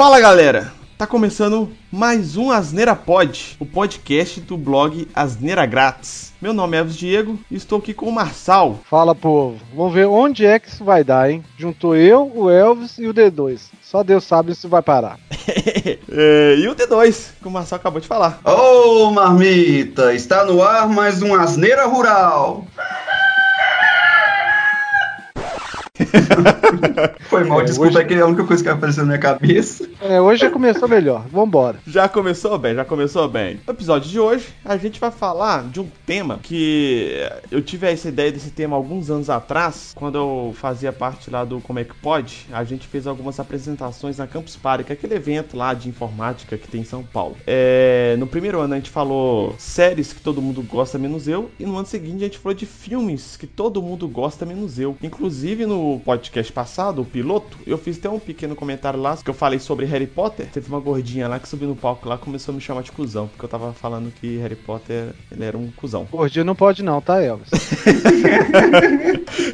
Fala galera, tá começando mais um Asneira Pod, o podcast do blog Asneira Grátis. Meu nome é Elvis Diego e estou aqui com o Marçal. Fala povo, vamos ver onde é que isso vai dar, hein? Juntou eu, o Elvis e o D2. Só Deus sabe se vai parar. é, e o D2, que o Marçal acabou de falar. Ô oh, marmita, está no ar mais um Asneira Rural. Foi mal, é, desculpa, hoje... é que é a única coisa que apareceu na minha cabeça. É, hoje já começou melhor, vambora. Já começou bem, já começou bem. No episódio de hoje, a gente vai falar de um tema que eu tive essa ideia desse tema alguns anos atrás, quando eu fazia parte lá do Como é que Pode, a gente fez algumas apresentações na Campus Party, que é aquele evento lá de informática que tem em São Paulo. É, no primeiro ano a gente falou séries que todo mundo gosta menos eu, e no ano seguinte a gente falou de filmes que todo mundo gosta menos eu. Inclusive no podcast passado, o piloto, eu fiz até um pequeno comentário lá que eu falei sobre Harry Potter. Teve uma gordinha lá que subiu no palco lá começou a me chamar de cuzão, porque eu tava falando que Harry Potter ele era um cuzão. Gordinha não pode não, tá, Elvis?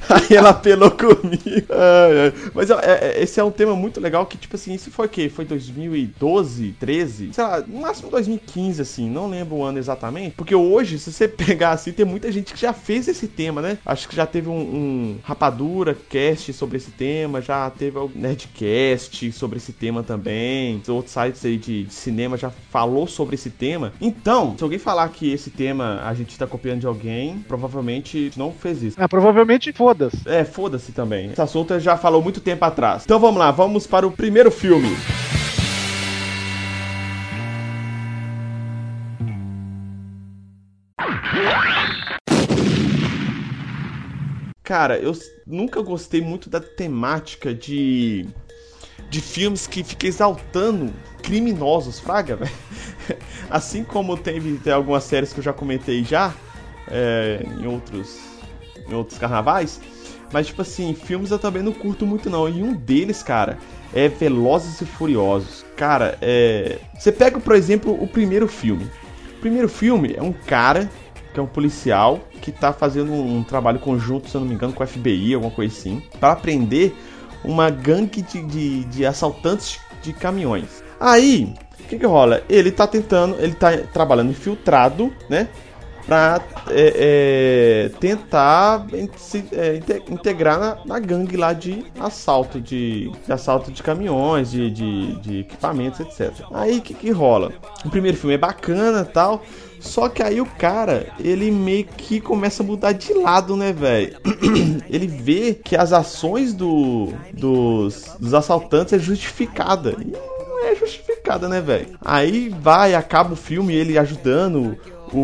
Aí ela apelou comigo. Ai, ai. Mas é, é, esse é um tema muito legal que, tipo assim, isso foi o quê? Foi 2012, 13? Sei lá, no máximo 2015, assim, não lembro o ano exatamente. Porque hoje, se você pegar assim, tem muita gente que já fez esse tema, né? Acho que já teve um, um Rapadura cast sobre esse tema, já teve o Nerdcast sobre esse tema também. Outros sites aí de, de cinema já falou sobre esse tema. Então, se alguém falar que esse tema a gente tá copiando de alguém, provavelmente não fez isso. É, provavelmente foda-se. É, foda-se também. Esse assunto já falou muito tempo atrás. Então vamos lá, vamos para o primeiro filme. Cara, eu nunca gostei muito da temática de de filmes que fica exaltando criminosos, fraga, velho. Assim como teve tem algumas séries que eu já comentei já é, em outros em outros carnavais, mas tipo assim, filmes eu também não curto muito não. E um deles, cara, é Velozes e Furiosos. Cara, é, você pega, por exemplo, o primeiro filme. O primeiro filme é um cara que é um policial que tá fazendo um trabalho conjunto, se eu não me engano, com o FBI, alguma coisa assim, para prender uma gangue de, de, de assaltantes de caminhões. Aí, o que, que rola? Ele tá tentando, ele tá trabalhando infiltrado, né? Pra é, é, tentar se é, integrar na, na, gangue lá de assalto, de, de assalto de caminhões, de, de, de equipamentos, etc. Aí o que, que rola? O primeiro filme é bacana tal. Só que aí o cara, ele meio que começa a mudar de lado, né, velho? ele vê que as ações do, dos, dos assaltantes é justificada. E não é justificada, né, velho? Aí vai, acaba o filme ele ajudando o,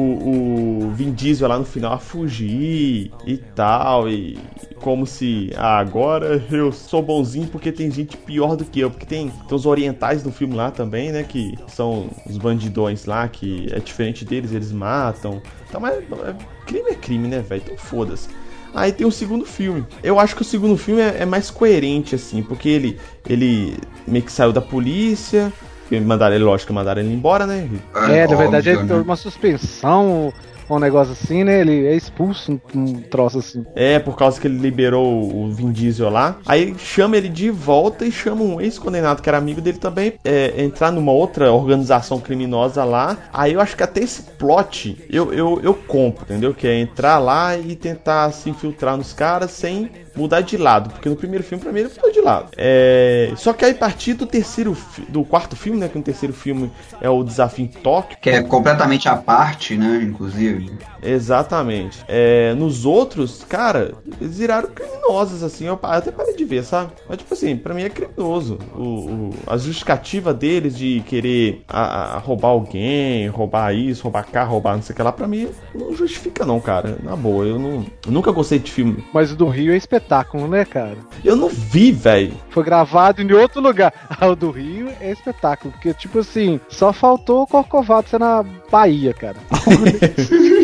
o Vin Diesel lá no final a fugir e tal, e como se ah, agora eu sou bonzinho porque tem gente pior do que eu, porque tem, tem os orientais do filme lá também, né, que são os bandidões lá, que é diferente deles, eles matam. Então, mas é, crime é crime, né, velho? Então foda-se. Aí tem o segundo filme. Eu acho que o segundo filme é, é mais coerente, assim, porque ele, ele meio que saiu da polícia, mandaram ele, lógico, mandaram ele embora, né? É, é na verdade é né? uma suspensão um negócio assim, né? Ele é expulso, um, um troço assim. É, por causa que ele liberou o Vin Diesel lá. Aí chama ele de volta e chama um ex-condenado que era amigo dele também é, entrar numa outra organização criminosa lá. Aí eu acho que até esse plot eu, eu, eu compro, entendeu? Que é entrar lá e tentar se infiltrar nos caras sem mudar de lado, porque no primeiro filme, pra mim, ele mudou de lado. É... Só que aí, a partir do terceiro, do quarto filme, né, que o terceiro filme é o Desafio em Tóquio. Que é completamente à parte, né, inclusive. Exatamente. É, nos outros, cara, eles viraram criminosos, assim. Eu até parei de ver, sabe? Mas, tipo assim, pra mim é criminoso. O, o a justificativa deles de querer a, a roubar alguém, roubar isso, roubar carro, roubar não sei o que lá, pra mim não justifica, não, cara. Na boa, eu, não, eu nunca gostei de filme. Mas o do Rio é espetáculo, né, cara? Eu não vi, velho. Foi gravado em outro lugar. Ah, o do Rio é espetáculo, porque, tipo assim, só faltou o Corcovado ser na Bahia, cara.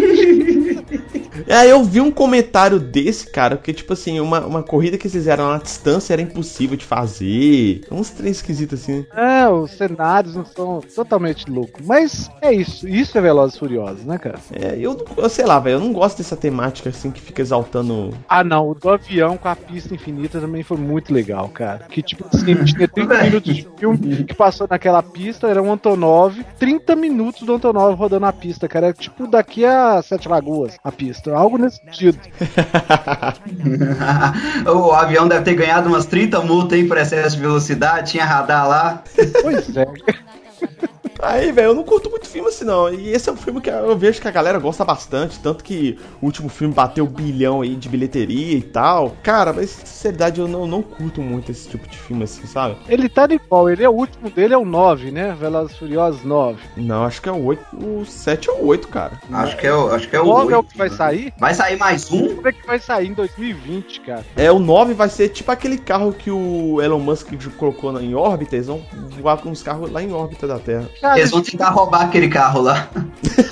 É, eu vi um comentário desse, cara, que tipo assim, uma, uma corrida que eles fizeram na distância era impossível de fazer. Uns trem esquisitos assim. É, os cenários não são totalmente loucos. Mas é isso. Isso é Velozes e Furiosos, né, cara? É, eu, eu sei lá, velho, eu não gosto dessa temática assim que fica exaltando. Ah, não. O do avião com a pista infinita também foi muito legal, cara. Que tipo assim, tinha 30 Véi. minutos de filme que passou naquela pista, era um Antonov, 30 minutos do Antonov rodando a pista, cara. É tipo daqui a Sete Lagoas a pista. Algo nesse sentido. o avião deve ter ganhado umas 30 multas aí por excesso de velocidade, tinha radar lá. Pois é. Aí, velho, eu não curto muito filme assim, não. E esse é um filme que eu vejo que a galera gosta bastante. Tanto que o último filme bateu um bilhão aí de bilheteria e tal. Cara, mas sinceridade, eu não, não curto muito esse tipo de filme assim, sabe? Ele tá de qual? Ele é o último dele, é o 9, né? Velozes e Furiosos 9. Não, acho que é o 8. O 7 é o 8, cara. Acho que é o, acho que é O o 9 é o 8, que vai né? sair? Vai sair mais um? Como é que vai sair em 2020, cara? É, o 9 vai ser tipo aquele carro que o Elon Musk colocou na- em órbita. Eles vão voar com os carros lá em órbita da Terra. Cara, Eles vão tentar roubar aquele carro lá.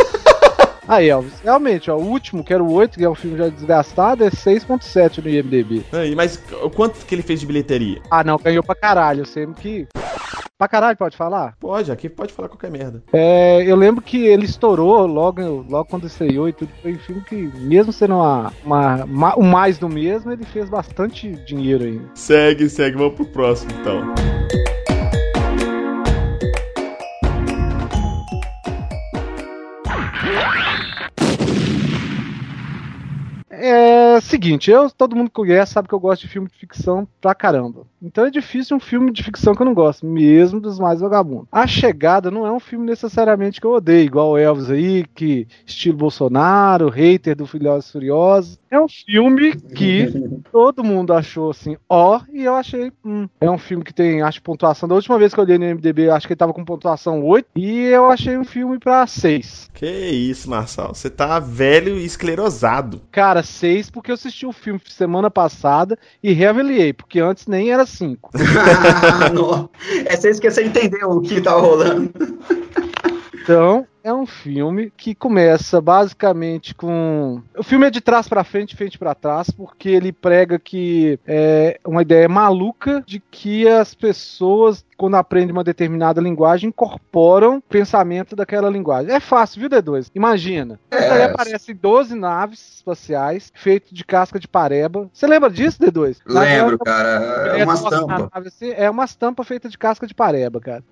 Aí, Elvis, realmente, ó, o último, que era o 8, que é um filme já desgastado, é 6.7 no IMDB. Aí, mas quanto que ele fez de bilheteria? Ah, não, ganhou pra caralho, eu sempre que... Pra caralho, pode falar? Pode, aqui pode falar qualquer merda. É, eu lembro que ele estourou logo, logo quando estreou e tudo. Foi um filme que, mesmo sendo uma, uma, ma- o mais do mesmo, ele fez bastante dinheiro ainda. Segue, segue, vamos pro próximo então. É seguinte, eu, todo mundo que conhece sabe que eu gosto de filme de ficção pra caramba. Então é difícil um filme de ficção que eu não gosto, mesmo dos mais vagabundos. A Chegada não é um filme necessariamente que eu odeio, igual o Elvis aí, que estilo Bolsonaro, hater do Filhos Furiosos. É um filme que todo mundo achou assim, ó, e eu achei, hum. É um filme que tem, acho, pontuação. Da última vez que eu olhei no MDB, eu acho que ele tava com pontuação 8, e eu achei um filme pra 6. Que isso, Marçal. Você tá velho e esclerosado. Cara, seis porque eu assisti o filme semana passada e reavaliei, porque antes nem era cinco. Não. É você esqueceu de entender o que tava rolando. Então, é um filme que começa basicamente com. O filme é de trás pra frente, frente pra trás, porque ele prega que é uma ideia maluca de que as pessoas, quando aprendem uma determinada linguagem, incorporam o pensamento daquela linguagem. É fácil, viu, D2? Imagina. É. Aí aparecem 12 naves espaciais feitas de casca de pareba. Você lembra disso, D2? Na Lembro, cara. É uma estampa. assim, É uma estampa feita de casca de pareba, cara.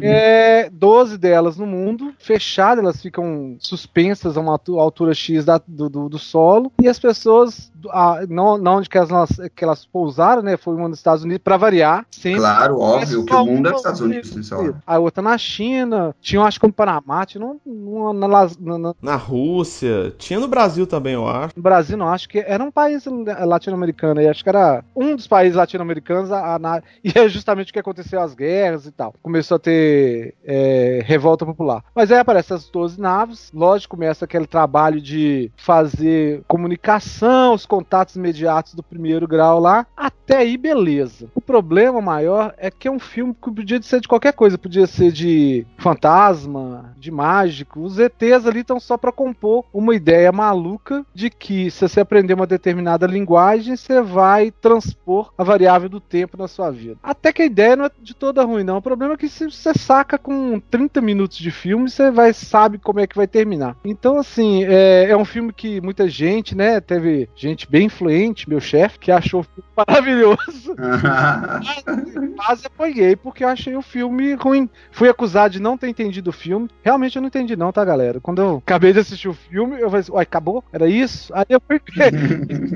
É, 12 delas no mundo, fechadas, elas ficam suspensas a uma altura X da- do, do- do solo, e as pessoas, a, não, não onde que elas, que elas pousaram, né, foi uma nos Estados Unidos, pra variar, sempre. Claro, óbvio, que o mundo é uma- dos Estados Unidos nessa hora. A outra na China, tinha, acho que no Panamá, tinha no, no, na na- na- Na Rússia, tinha no Brasil também, eu acho. no Brasil, não, acho que era um país latino-americano, aí acho que era um dos países latino-americanos, a, a, na- e é justamente o que aconteceu as guerras e tal. Começou a ter é, revolta popular. Mas aí aparecem as 12 naves, lógico, começa aquele trabalho de fazer comunicação, os contatos imediatos do primeiro grau lá, até aí beleza. O problema maior é que é um filme podia ser de qualquer coisa, podia ser de fantasma, de mágico. Os ETs ali estão só para compor uma ideia maluca de que se você aprender uma determinada linguagem, você vai transpor a variável do tempo na sua vida. Até que a ideia não é de toda ruim, não. O problema é que se você saca com 30 minutos de filme, você vai sabe como é que vai terminar. Então, assim, é, é um filme que muita gente, né? Teve gente bem influente, meu chefe, que achou maravilhoso. Quase apanhei porque eu achei o filme ruim. Fui acusado de não ter entendido o filme. Realmente eu não entendi, não, tá, galera? Quando eu acabei de assistir o filme, eu falei assim, uai, acabou? Era isso? Aí eu fui ver.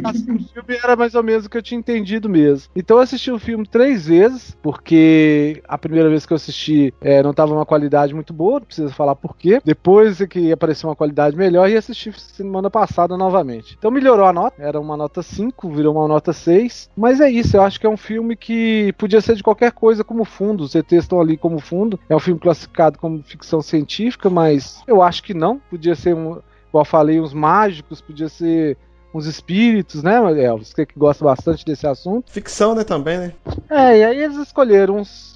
Assim, o filme era mais ou menos o que eu tinha entendido mesmo. Então eu assisti o filme três vezes, porque a primeira vez que eu assisti é, não tava uma qualidade muito boa, não precisa falar por quê. Depois é que apareceu uma qualidade melhor e assisti semana passada novamente. Então melhorou a nota, era uma nota 5, virou uma nota 6. Mas é isso, eu acho que é um filme que podia ser de qualquer coisa como fundo. Os ETs estão ali como fundo. É um filme classificado como ficção científica, mas eu acho que não. Podia ser um, igual eu falei, uns mágicos, podia ser uns espíritos, né, Elvis? Você que gosta bastante desse assunto. Ficção, né, também, né? É, e aí eles escolheram uns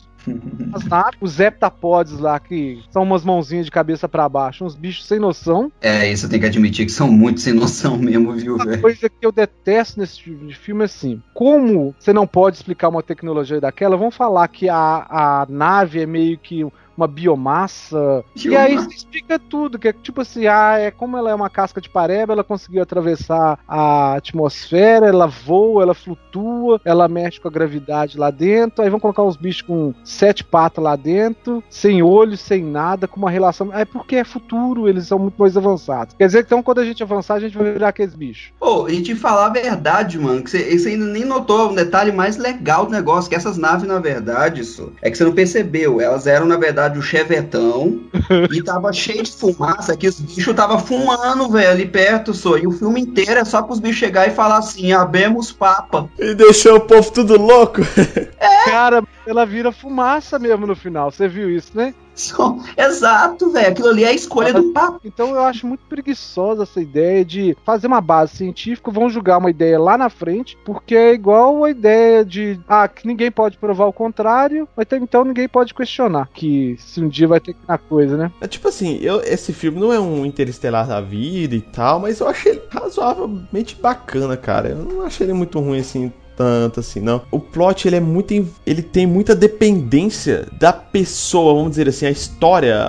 os heptapods lá, que são umas mãozinhas de cabeça para baixo, uns bichos sem noção. É, isso eu tenho que admitir que são muito sem noção mesmo, viu, Uma velho? coisa que eu detesto nesse tipo de filme é assim: como você não pode explicar uma tecnologia daquela, vão falar que a, a nave é meio que uma biomassa. E aí você explica tudo, que é tipo assim, ah, é como ela é uma casca de pareba, ela conseguiu atravessar a atmosfera, ela voa, ela flutua, ela mexe com a gravidade lá dentro, aí vão colocar uns bichos com sete patas lá dentro, sem olho, sem nada, com uma relação. É porque é futuro, eles são muito mais avançados. Quer dizer, então, quando a gente avançar, a gente vai virar aqueles bichos. Pô, e te falar a verdade, mano, que você, você ainda nem notou um detalhe mais legal do negócio, que essas naves, na verdade, isso, é que você não percebeu. Elas eram, na verdade, o chevetão e tava cheio de fumaça, que os bichos tava fumando, velho, ali perto, só. E o filme inteiro é só pros bichos chegar e falar assim, abemos papa. E deixou o povo tudo louco. Cara, ela vira fumaça mesmo no final, você viu isso, né? Só- Exato, velho, aquilo ali é a escolha do papo. Então eu acho muito preguiçosa essa ideia de fazer uma base científica, vão julgar uma ideia lá na frente, porque é igual a ideia de ah, que ninguém pode provar o contrário, mas então- então ninguém pode questionar que se um dia vai ter que na coisa, né? É tipo assim, eu, esse filme não é um interestelar da vida e tal, mas eu achei ele razoavelmente bacana, cara. Eu não achei ele muito ruim assim. Tanto assim, não. O plot ele é muito. Ele tem muita dependência da pessoa, vamos dizer assim, a história,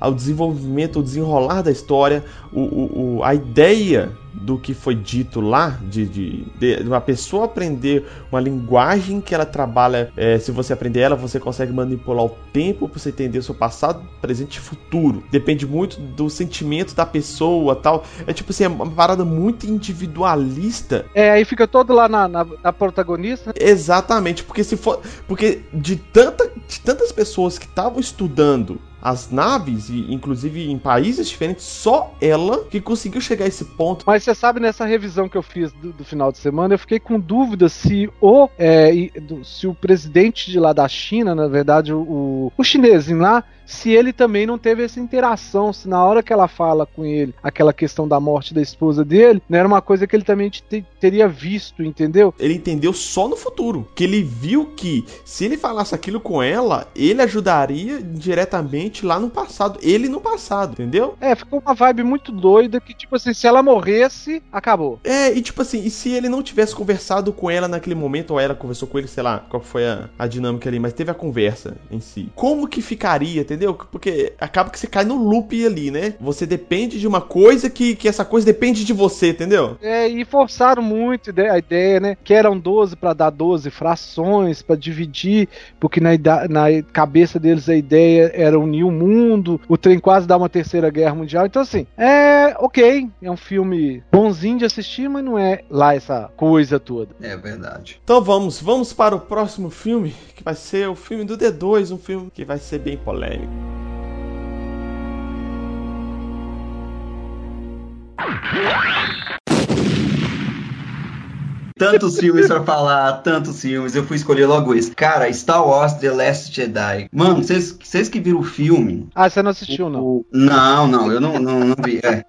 ao desenvolvimento, o desenrolar da história, o- o- a ideia do que foi dito lá, de, de, de uma pessoa aprender uma linguagem que ela trabalha. é, se você aprender ela, você consegue manipular o tempo para você entender o seu passado, presente e futuro. Depende muito do sentimento da pessoa tal. É tipo assim, é uma parada muito individualista. É, aí fica todo lá na, na, na protagonista? Exatamente, porque se for. Porque de, tanta, de tantas pessoas que estavam estudando as naves, inclusive em países diferentes, só ela que conseguiu chegar a esse ponto. Mas você sabe, nessa revisão que eu fiz do, do final de semana, eu fiquei com dúvida se o, é, se o presidente de lá da China, na verdade, o, o, chinesinho lá, se ele também não teve essa interação, se na hora que ela fala com ele, aquela questão da morte da esposa dele, não era uma coisa que ele também te- teria visto, entendeu? Ele entendeu só no futuro. Que ele viu que se ele falasse aquilo com ela, ele ajudaria diretamente lá no passado. Ele no passado, entendeu? É, ficou uma vibe muito doida que, tipo assim, se ela morresse, acabou. É, e tipo assim, e se ele não tivesse conversado com ela naquele momento, ou ela conversou com ele, sei lá, qual foi a, a dinâmica ali, mas teve a conversa em si. Como que ficaria, entendeu? Porque acaba que você cai no loop ali, né? Você depende de uma coisa que, que essa coisa depende de você, entendeu? É, e forçaram muito a ideia, né? Que eram 12 para dar 12 frações, para dividir, porque na, na cabeça deles a ideia era unir o mundo, o trem quase dá uma terceira guerra mundial. Então, assim, é ok, é um filme bonzinho de assistir, mas não é lá essa coisa toda. É verdade. Então vamos, vamos para o próximo filme, que vai ser o filme do D2, um filme que vai ser bem polêmico. Tantos filmes pra falar, tantos filmes. Eu fui escolher logo esse. Cara, Star Wars The Last Jedi. Mano, vocês vocês que viram o filme. Ah, você não assistiu, não? o- Não, não, eu não, não, não vi. é.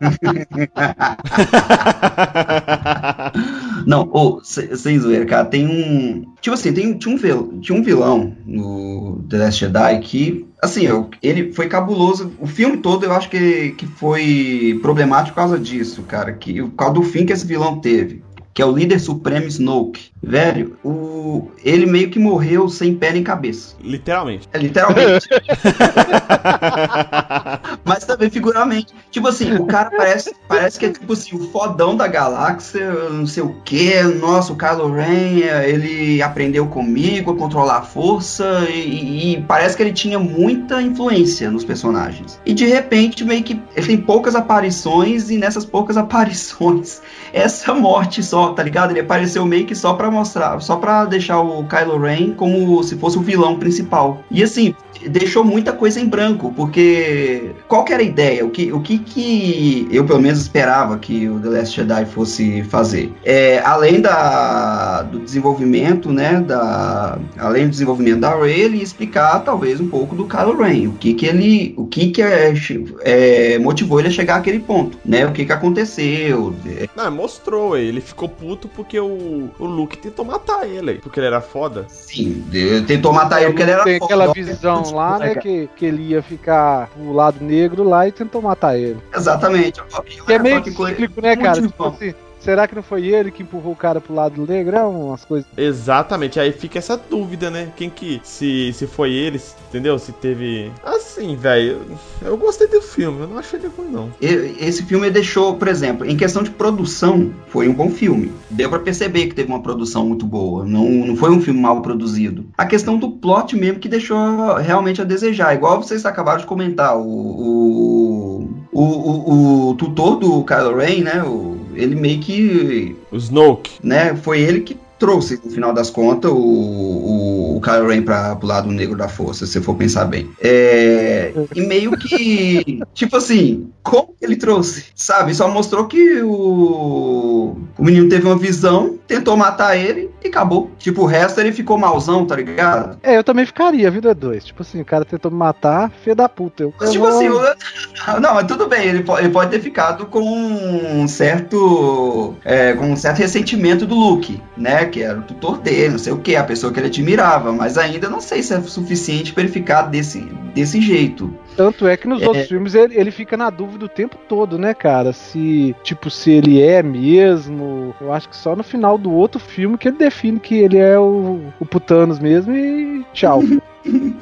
Não, ô, se- sem zoeira, cara, tem um. Tipo assim, tem, tinha, um vil, tinha um vilão no The Last Jedi que. Assim, eu- ele foi cabuloso. O filme todo eu acho que, que foi problemático por causa disso, cara. Que, por causa do fim que esse vilão teve. Que é o líder supremo Snoke. Velho, o, ele meio que morreu sem pé nem cabeça. Literalmente. É, literalmente. Mas também figuramente. Tipo assim, o cara parece, parece que é tipo assim, o fodão da galáxia, não sei o que. Nossa, o Kylo Ren, é, ele aprendeu comigo a controlar a força e, e parece que ele tinha muita influência nos personagens. E de repente, meio que ele tem poucas aparições e nessas poucas aparições, essa morte só, tá ligado? Ele apareceu meio que só pra mostrar, só pra deixar o Kylo Ren como se fosse o vilão principal. E assim, deixou muita coisa em branco, porque qual que era a ideia? O que, o que que eu pelo menos esperava que o The Last Jedi fosse fazer? É, além da, do desenvolvimento, né, da, além do desenvolvimento da Rey, ele ia explicar talvez um pouco do Kylo Ren, o que que ele, o que que é, é, motivou ele a chegar àquele ponto, né? O que que aconteceu? Não, mostrou, ele ficou puto porque o, o Luke tentou matar ele, porque ele era foda. Sim, tentou matar ele porque ele era Tem foda. aquela visão lá, né, que, que ele ia ficar pro lado negro lá e tentou matar ele. Exatamente. É meio cíclico, né, cara? Tipo assim, será que não foi ele que empurrou o cara pro lado negro? É umas coisas. Exatamente, aí fica essa dúvida, né? Quem que. Se, se foi ele, entendeu? Se teve. Assim, velho. Eu, eu gostei do filme, eu não achei ele ruim, não. Esse filme deixou, por exemplo, em questão de produção, foi um bom filme. Deu pra perceber que teve uma produção muito boa. Não, não foi um filme mal produzido. A questão do plot mesmo que deixou realmente a desejar. Igual vocês acabaram de comentar, o, o, o, o- o tutor do Kylo Ren, né? o- ele meio que O Snoke. né? Foi ele que trouxe, no final das contas, o, o, o Kylo Ren para pro lado negro da força, se você for pensar bem. É, e meio que, tipo assim, como ele trouxe? Sabe? Só mostrou que o, o menino teve uma visão, tentou matar ele e acabou. Tipo, o resto ele ficou malzão, tá ligado? É, eu também ficaria, vida dois. Tipo assim, o cara tentou me matar, filho da puta. Eu, Mas, eu tipo vou- assim, o- não, mas tudo bem, ele pode, ele pode ter ficado com um certo, é, com um certo ressentimento do Luke, né? Que era o tutor dele, não sei o que, a pessoa que ele admirava, mas ainda não sei se é suficiente pra ele ficar desse, desse jeito. Tanto é que nos É. outros filmes ele, ele fica na dúvida o tempo todo, né, cara? Se, tipo, se ele é mesmo. Eu acho que só no final do outro filme que ele define que ele é o, o Putanos mesmo e tchau.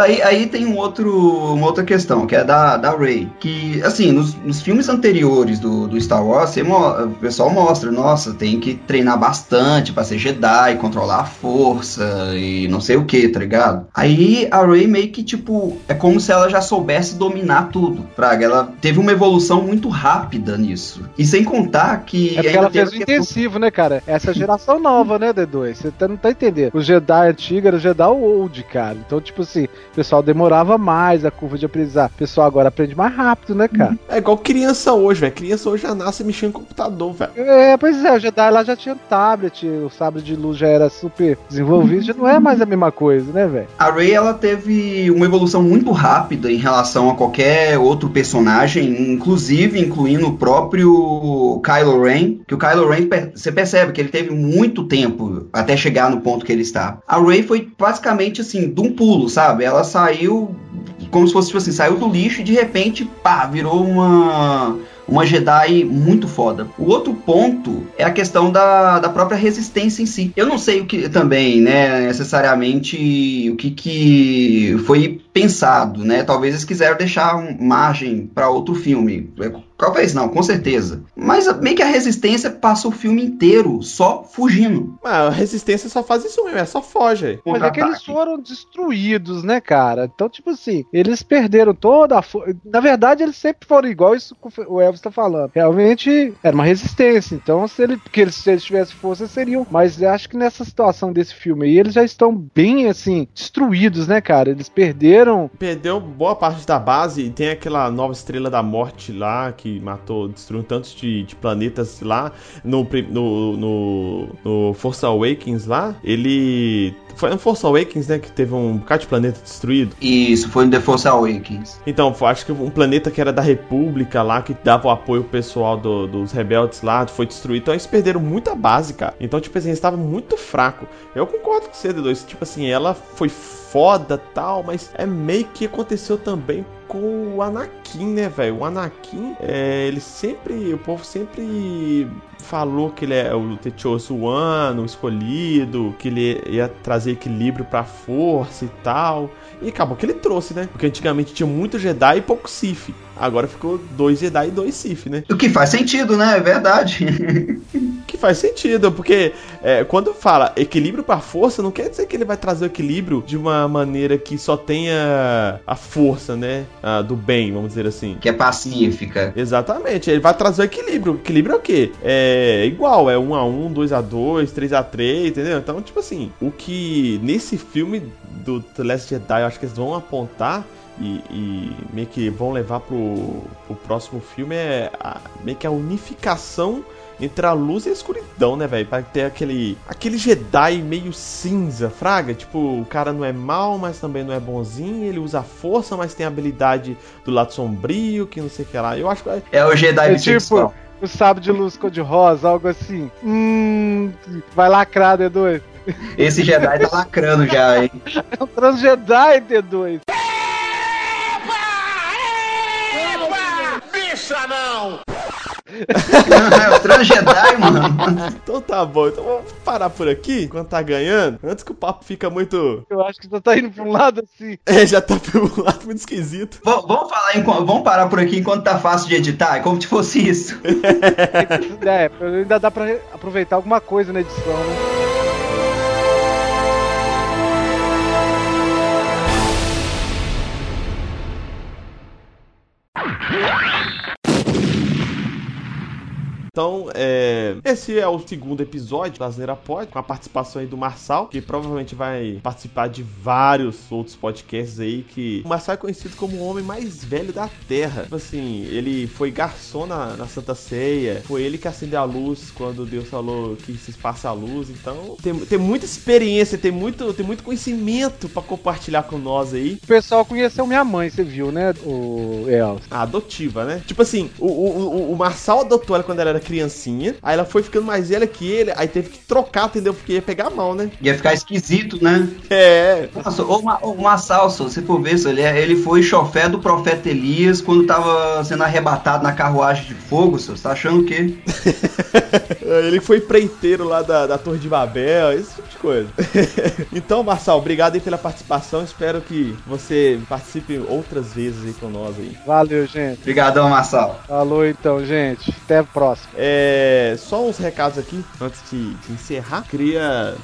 Aí, aí tem um outro, uma outra questão, que é da, da Rey. Que, assim, nos, nos filmes anteriores do, do Star Wars, mo- o pessoal mostra, nossa, tem que treinar bastante pra ser Jedi, controlar a força e não sei o que, tá ligado? Aí a Rey meio que, tipo, é como se ela já soubesse dominar tudo, praga. Ela teve uma evolução muito rápida nisso. E sem contar que. É porque ela fez o intensivo, né, cara? Essa geração nova, né, D2? Você tá- não tá entendendo. O Jedi antigo era o Jedi old, cara. Então, tipo assim, o pessoal demorava mais a curva de aprendizado. O pessoal agora aprende mais rápido, né, cara? É igual criança hoje, velho. Criança hoje já nasce mexendo em computador, velho. É, pois é, o Jedi lá já tinha tablet, o sabre de luz já era super desenvolvido, já não é mais a mesma coisa, né, velho? A Rey ela teve uma evolução muito rápida em relação a qualquer outro personagem, inclusive incluindo o próprio Kylo Ren, que o Kylo Ren você percebe que ele teve muito tempo até chegar no ponto que ele está. A Rey foi basicamente assim, de um pulo, sabe? Ela saiu como se fosse tipo assim, saiu do lixo e de repente, pá, virou uma uma Jedi muito foda. O outro ponto é a questão da, da própria resistência em si. Eu não sei o que também, né, necessariamente o que, que foi pensado, né? Talvez eles quiseram deixar um- margem para outro filme. É, Talvez não, com certeza. Mas meio que a resistência passa o filme inteiro só fugindo. Mas a resistência só faz isso mesmo, é só foge. Mas é que eles foram destruídos, né, cara? Então, tipo assim, eles perderam toda a força. Na verdade, eles sempre foram igual isso que o Elvis tá falando. Realmente era uma resistência. Então, se, ele, porque eles, se eles tivessem força, seriam. Mas eu acho que nessa situação desse filme aí, eles já estão bem, assim, destruídos, né, cara? Eles perderam. Perdeu boa parte da base e tem aquela nova estrela da morte lá que matou, destruiu tantos de, de planetas lá. No, no, no, no Force Awakens lá, ele. Foi no Force Awakens, né? Que teve um bocado de planeta destruído. Isso, foi no The Force Awakens. Então, foi- acho que um planeta que era da República lá, que dava o apoio pessoal do- dos rebeldes lá, foi destruído. Então eles perderam muita base, cara. Então, tipo assim, eles estavam muito fraco. Eu concordo com você, D2. Tipo assim, ela foi foda tal, mas é meio que aconteceu também com o Anakin, né, velho? O Anakin, é, ele sempre. O povo sempre falou que ele é o Techoso One, o escolhido, que ele ia trazer equilíbrio pra força e tal. E acabou que ele trouxe, né? Porque antigamente tinha muito Jedi e pouco Sith. Agora ficou dois Jedi e dois Sith, né? O que faz sentido, né? É verdade. Que faz sentido, porque é, quando fala equilíbrio pra força, não quer dizer que ele vai trazer o equilíbrio de uma maneira que só tenha a força, né? Ah, do bem, vamos dizer assim. que é pacífica. Exatamente, ele vai trazer o equilíbrio. O equilíbrio é o quê? É igual, é 1 a 1 2 a 2 3 a 3 entendeu? Então, tipo assim, o que nesse filme do The Last Jedi, eu acho que eles vão apontar e, e meio que vão levar pro, pro próximo filme é a, meio que a unificação entre a luz e a escuridão, né, velho? Pra ter aquele aquele Jedi meio cinza, fraga. Tipo, o cara não é mal, mas também não é bonzinho. Ele usa força, mas tem a habilidade do lado sombrio, que não sei o que lá. Eu acho que É o Jedi É tipo o sábio de luz cor-de-rosa, algo assim. Hum, vai lacrar, D2. Esse Jedi tá lacrando já, hein? É um trans Jedi, D2. É o Trans Jedi, mano. Então tá bom, então vamos parar por aqui enquanto tá ganhando. Antes que o papo fica muito. Eu acho que já tá indo pra um lado assim. É, já tá pelo lado muito esquisito. V- vamos falar enquanto, vamos parar por aqui enquanto tá fácil de editar, como se fosse isso. É, ainda dá pra aproveitar alguma coisa na edição, né? Então, é, esse é o segundo episódio da Asneira Pod, com a participação aí do Marçal, que provavelmente vai participar de vários outros podcasts aí, que o Marçal é conhecido como o homem mais velho da Terra. Tipo assim, ele foi garçom na, na Santa Ceia, foi ele que acendeu a luz quando Deus falou que se espaça a luz, então tem, tem muita experiência, tem muito, tem muito conhecimento pra compartilhar com nós aí. O pessoal conheceu minha mãe, você viu, né, o Els? A adotiva, né? Tipo assim, o, o, o- o Marçal adotou ela quando ela era criancinha, aí ela foi ficando mais velha que ele, aí teve que trocar, entendeu? Porque ia pegar mal, né? Ia ficar esquisito, né? É. Nossa, o, Ma- o Massal, se você for ver, ele, é- ele foi chofé do profeta Elias quando tava sendo arrebatado na carruagem de fogo. Você tá achando o quê? Ele foi preiteiro lá da, da Torre de Babel, esse tipo de coisa. então, Marçal, obrigado aí pela participação. Espero que você participe outras vezes aí com nós aí. Valeu, gente. Obrigadão, Massal. Falou então, gente. Até a próxima. É, só uns recados aqui antes de, de encerrar. Queria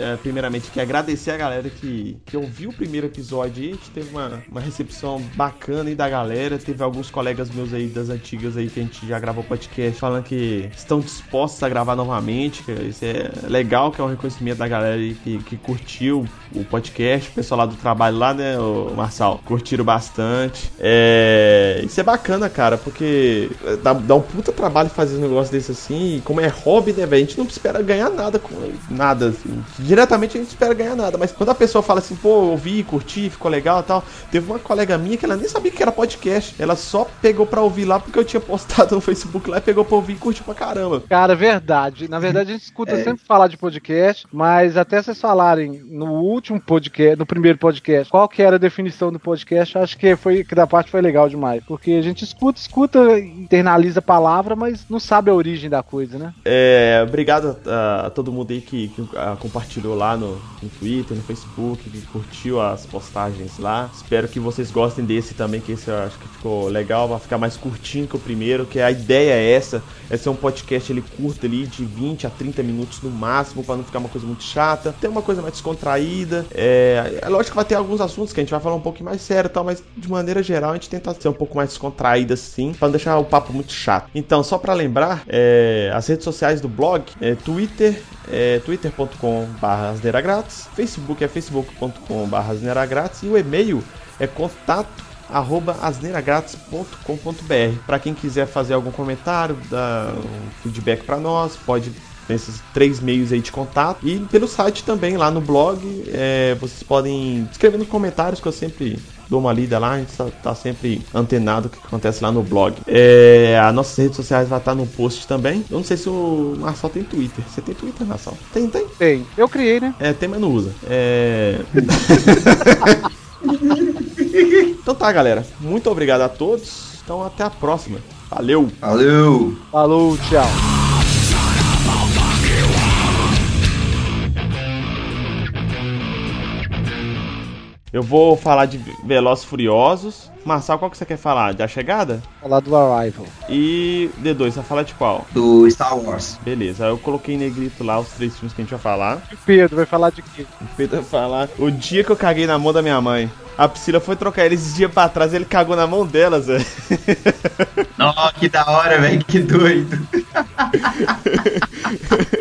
é, primeiramente que agradecer a galera que, que ouviu o primeiro episódio. A gente teve uma, uma recepção bacana aí da galera. Teve alguns colegas meus aí das antigas aí que a gente já gravou podcast falando que estão dispostos a gravar novamente. Isso é legal, que é um reconhecimento da galera aí que, que curtiu o podcast. O pessoal lá do trabalho lá, né, o Marçal? Curtiram bastante. É, isso é bacana, cara, porque dá, dá um puta trabalho fazer um negócio desse assim. Como é hobby, né, velho? A gente não espera ganhar nada com nada. Assim. Diretamente a gente espera ganhar nada. Mas quando a pessoa fala assim, pô, ouvi, curti, ficou legal e tal. Teve uma colega minha que ela nem sabia que era podcast. Ela só pegou pra ouvir lá porque eu tinha postado no Facebook lá e pegou pra ouvir e curtiu pra caramba. Cara, verdade. Na verdade, a gente escuta É. sempre falar de podcast, mas até vocês falarem no último podcast, no primeiro podcast, qual que era a definição do podcast, acho que foi que da parte foi legal demais. Porque a gente escuta, escuta, internaliza a palavra, mas não sabe a origem da coisa, né? É, obrigado a, a todo mundo aí que, que, ah, compartilhou lá no, no Twitter, no Facebook, que curtiu as postagens lá. Espero que vocês gostem desse também, que esse eu acho que ficou legal, vai ficar mais curtinho que o primeiro, que a ideia é essa, é ser um podcast ele curto ali de 20 a 30 minutos no máximo, para não ficar uma coisa muito chata, ter uma coisa mais descontraída. É, é lógico que vai ter alguns assuntos que a gente vai falar um pouquinho mais sério e tal, mas de maneira geral a gente tenta ser um pouco mais descontraído assim, para não deixar o papo muito chato. Então, só para lembrar, é, as redes sociais do blog é Twitter, é twitter.com.br asneiragrátis, Facebook é facebook.com.br asneiragrátis e o e-mail é contato arroba asneiragratis.com.br para quem quiser fazer algum comentário, dar um feedback para nós, pode nesses três meios aí de contato. E pelo site também lá no blog é, vocês podem escrever nos comentários que eu sempre dou uma lida lá, a gente tá, tá sempre antenado o que acontece lá no blog. É, as nossas redes sociais vai estar no post também. Eu não sei se o Marçal tem Twitter. Você tem Twitter, Marçal? Tem, tem. Tem. Eu criei, né? É, tem, mas não usa. É... então tá, galera. Muito obrigado a todos. Então até a próxima. Valeu! Valeu! Falou, tchau. Eu vou falar de Velozes e Furiosos. Marçal, qual que você quer falar? Da chegada? Falar do Arrival. E D2, você vai falar de qual? Do Star Wars. Beleza, eu coloquei em negrito lá os três filmes que a gente vai falar. E o Pedro vai falar de quê? O Pedro vai falar o dia que eu caguei na mão da minha mãe. A Priscila foi trocar ele esses dias pra trás e ele cagou na mão dela, Zé. Nossa, que da hora, velho, que doido.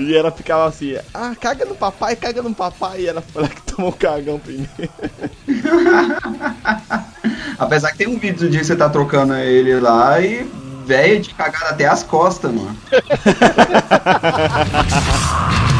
E ela ficava assim, ah, caga no papai, caga no papai. E ela foi lá que tomou o cagão primeiro. Apesar que tem um vídeo do dia que você tá trocando ele lá e velho de cagar até as costas, mano.